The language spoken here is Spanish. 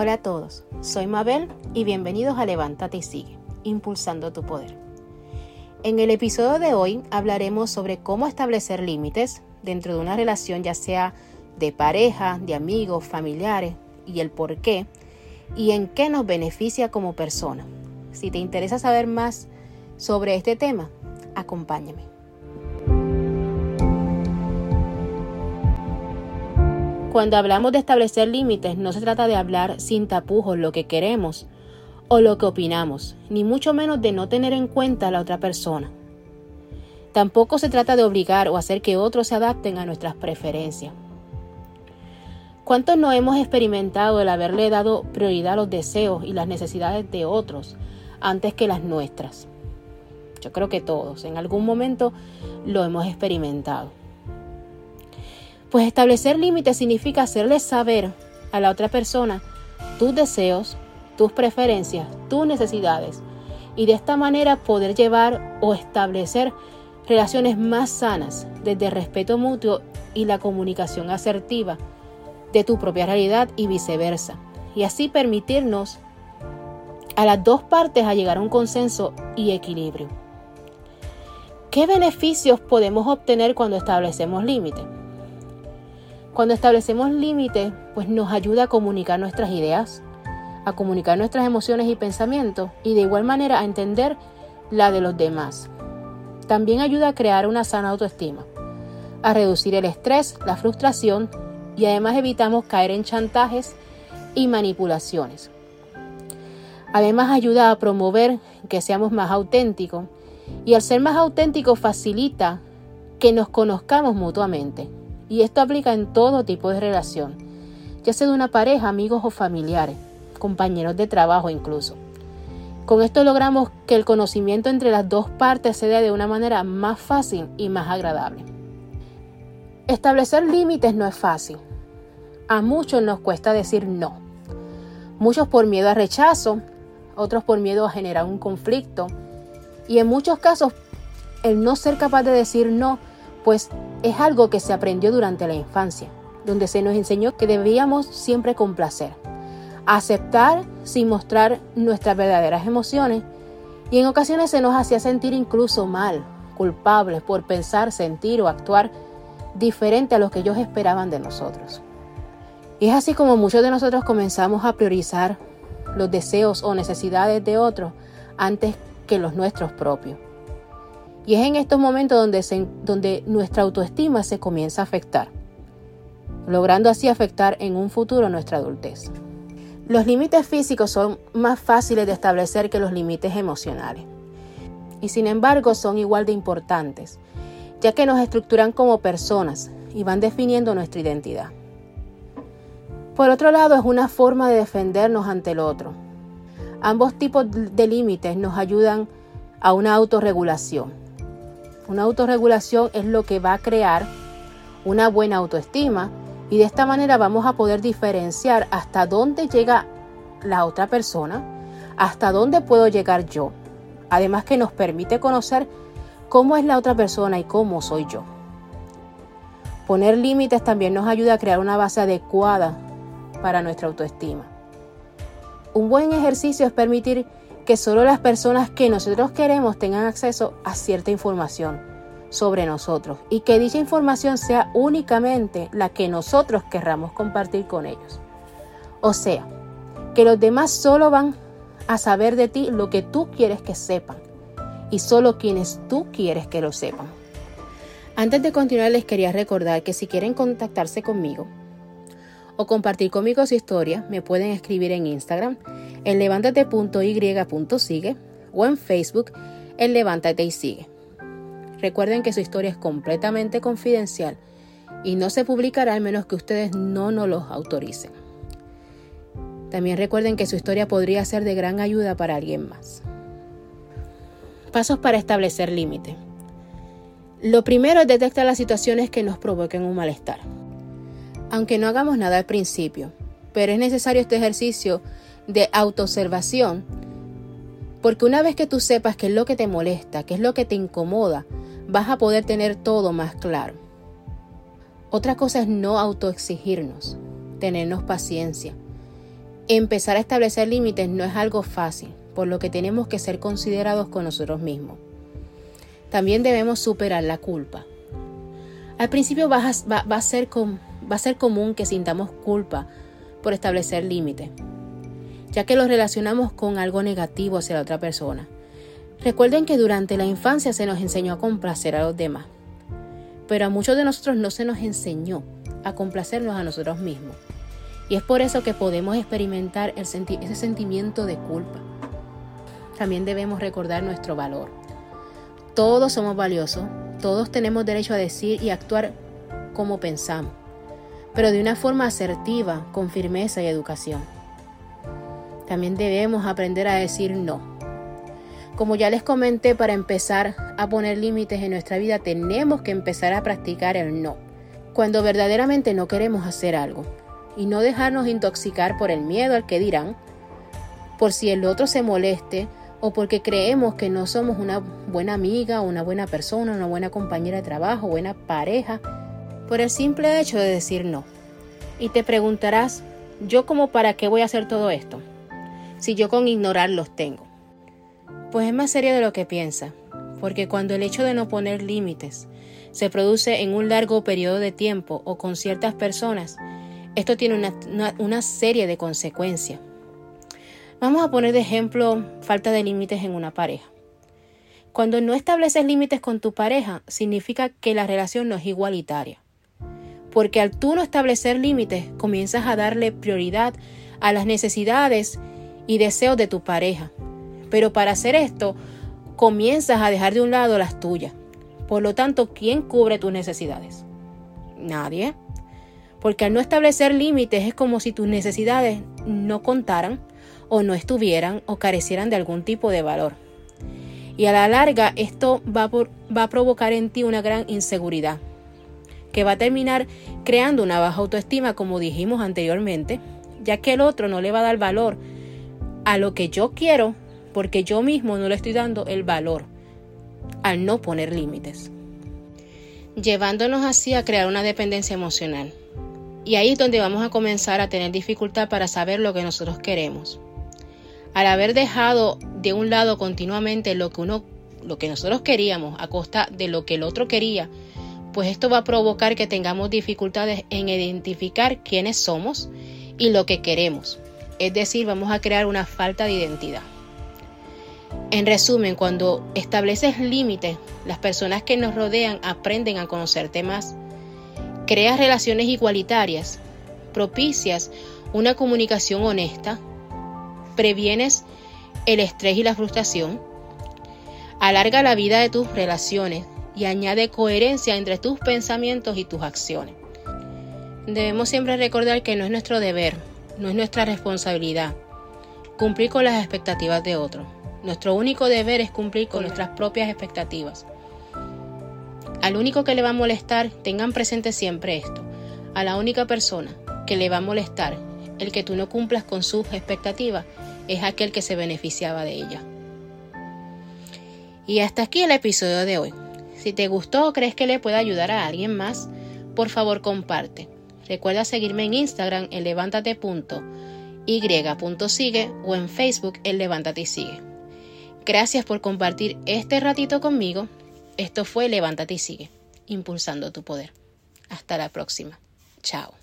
Hola a todos, soy Mabel y bienvenidos a Levántate y Sigue, impulsando tu poder. En el episodio de hoy hablaremos sobre cómo establecer límites dentro de una relación ya sea de pareja, de amigos, familiares y el por qué y en qué nos beneficia como persona. Si te interesa saber más sobre este tema, acompáñame. Cuando hablamos de establecer límites, no se trata de hablar sin tapujos lo que queremos o lo que opinamos, ni mucho menos de no tener en cuenta a la otra persona. Tampoco se trata de obligar o hacer que otros se adapten a nuestras preferencias. ¿Cuántos no hemos experimentado el haberle dado prioridad a los deseos y las necesidades de otros antes que las nuestras? Yo creo que todos, en algún momento lo hemos experimentado. Pues establecer límites significa hacerle saber a la otra persona tus deseos, tus preferencias, tus necesidades y de esta manera poder llevar o establecer relaciones más sanas desde el respeto mutuo y la comunicación asertiva de tu propia realidad y viceversa. Y así permitirnos a las dos partes a llegar a un consenso y equilibrio. ¿Qué beneficios podemos obtener cuando establecemos límites? Cuando establecemos límites, pues nos ayuda a comunicar nuestras ideas, a comunicar nuestras emociones y pensamientos y de igual manera a entender la de los demás. También ayuda a crear una sana autoestima, a reducir el estrés, la frustración y además evitamos caer en chantajes y manipulaciones. Además ayuda a promover que seamos más auténticos y al ser más auténticos facilita que nos conozcamos mutuamente. Y esto aplica en todo tipo de relación, ya sea de una pareja, amigos o familiares, compañeros de trabajo incluso. Con esto logramos que el conocimiento entre las dos partes se dé de una manera más fácil y más agradable. Establecer límites no es fácil, a muchos nos cuesta decir no. Muchos por miedo a rechazo, otros por miedo a generar un conflicto. Y en muchos casos, el no ser capaz de decir no, pues es algo que se aprendió durante la infancia, donde se nos enseñó que debíamos siempre complacer, aceptar sin mostrar nuestras verdaderas emociones y en ocasiones se nos hacía sentir incluso mal, culpables por pensar, sentir o actuar diferente a lo que ellos esperaban de nosotros. Y es así como muchos de nosotros comenzamos a priorizar los deseos o necesidades de otros antes que los nuestros propios. Y es en estos momentos donde, nuestra autoestima se comienza a afectar, logrando así afectar en un futuro nuestra adultez. Los límites físicos son más fáciles de establecer que los límites emocionales. Y sin embargo son igual de importantes, ya que nos estructuran como personas y van definiendo nuestra identidad. Por otro lado, es una forma de defendernos ante el otro. Ambos tipos de límites nos ayudan a una autorregulación. Una autorregulación es lo que va a crear una buena autoestima y de esta manera vamos a poder diferenciar hasta dónde llega la otra persona, hasta dónde puedo llegar yo. Además que nos permite conocer cómo es la otra persona y cómo soy yo. Poner límites también nos ayuda a crear una base adecuada para nuestra autoestima. Un buen ejercicio es permitir que solo las personas que nosotros queremos tengan acceso a cierta información sobre nosotros y que dicha información sea únicamente la que nosotros querramos compartir con ellos. O sea, que los demás solo van a saber de ti lo que tú quieres que sepan y solo quienes tú quieres que lo sepan. Antes de continuar les quería recordar que si quieren contactarse conmigo, o compartir conmigo su historia, me pueden escribir en Instagram en levántate.y.sigue o en Facebook en Levántate y Sigue. Recuerden que su historia es completamente confidencial y no se publicará al menos que ustedes no nos lo autoricen. También recuerden que su historia podría ser de gran ayuda para alguien más. Pasos para establecer límites. Lo primero es detectar las situaciones que nos provoquen un malestar aunque no hagamos nada al principio. Pero es necesario este ejercicio de autoobservación, porque una vez que tú sepas qué es lo que te molesta, qué es lo que te incomoda, vas a poder tener todo más claro. Otra cosa es no autoexigirnos, tenernos paciencia, Empezar a establecer límites no es algo fácil, por lo que tenemos que ser considerados con nosotros mismos. También debemos superar la culpa. Al principio va a, ser va a ser común que sintamos culpa por establecer límites, ya que lo relacionamos con algo negativo hacia la otra persona. Recuerden que durante la infancia se nos enseñó a complacer a los demás, pero a muchos de nosotros no se nos enseñó a complacernos a nosotros mismos. Y es por eso que podemos experimentar ese sentimiento de culpa. También debemos recordar nuestro valor. Todos somos valiosos, todos tenemos derecho a decir y actuar como pensamos, pero de una forma asertiva, con firmeza y educación. También debemos aprender a decir no. Como ya les comenté, para empezar a poner límites en nuestra vida tenemos que empezar a practicar el no. Cuando verdaderamente no queremos hacer algo, y no dejarnos intoxicar por el miedo al que dirán, por si el otro se moleste o porque creemos que no somos una buena amiga, una buena persona, una buena compañera de trabajo, buena pareja, por el simple hecho de decir no. Y te preguntarás, ¿yo como para qué voy a hacer todo esto? Si yo con ignorar los tengo. Pues es más serio de lo que piensa, porque cuando el hecho de no poner límites se produce en un largo periodo de tiempo o con ciertas personas, esto tiene una, serie de consecuencias. Vamos a poner de ejemplo falta de límites en una pareja. Cuando no estableces límites con tu pareja, significa que la relación no es igualitaria. Porque al tú no establecer límites, comienzas a darle prioridad a las necesidades y deseos de tu pareja. Pero para hacer esto, comienzas a dejar de un lado las tuyas. Por lo tanto, ¿quién cubre tus necesidades? Nadie porque al no establecer límites es como si tus necesidades no contaran o no estuvieran o carecieran de algún tipo de valor. Y a la larga esto va, va a provocar en ti una gran inseguridad, que va a terminar creando una baja autoestima como dijimos anteriormente, ya que el otro no le va a dar valor a lo que yo quiero porque yo mismo no le estoy dando el valor al no poner límites, llevándonos así a crear una dependencia emocional. Y ahí es donde vamos a comenzar a tener dificultad para saber lo que nosotros queremos. Al haber dejado de un lado continuamente lo que uno lo que nosotros queríamos a costa de lo que el otro quería, pues esto va a provocar que tengamos dificultades en identificar quiénes somos y lo que queremos. Es decir, vamos a crear una falta de identidad. En resumen, cuando estableces límites, las personas que nos rodean aprenden a conocerte más creas relaciones igualitarias, propicias una comunicación honesta, previenes el estrés y la frustración, alarga la vida de tus relaciones y añade coherencia entre tus pensamientos y tus acciones. Debemos siempre recordar que no es nuestro deber, no es nuestra responsabilidad cumplir con las expectativas de otros. Nuestro único deber es cumplir con nuestras propias expectativas. Al único que le va a molestar, tengan presente siempre esto, a la única persona que le va a molestar el que tú no cumplas con sus expectativas es aquel que se beneficiaba de ella. Y hasta aquí el episodio de hoy. Si te gustó o crees que le pueda ayudar a alguien más, por favor comparte. Recuerda seguirme en Instagram en levántate.y.sigue o en Facebook en levántate y sigue. Gracias por compartir este ratito conmigo esto fue Levántate y sigue, impulsando tu poder. Hasta la próxima. Chao.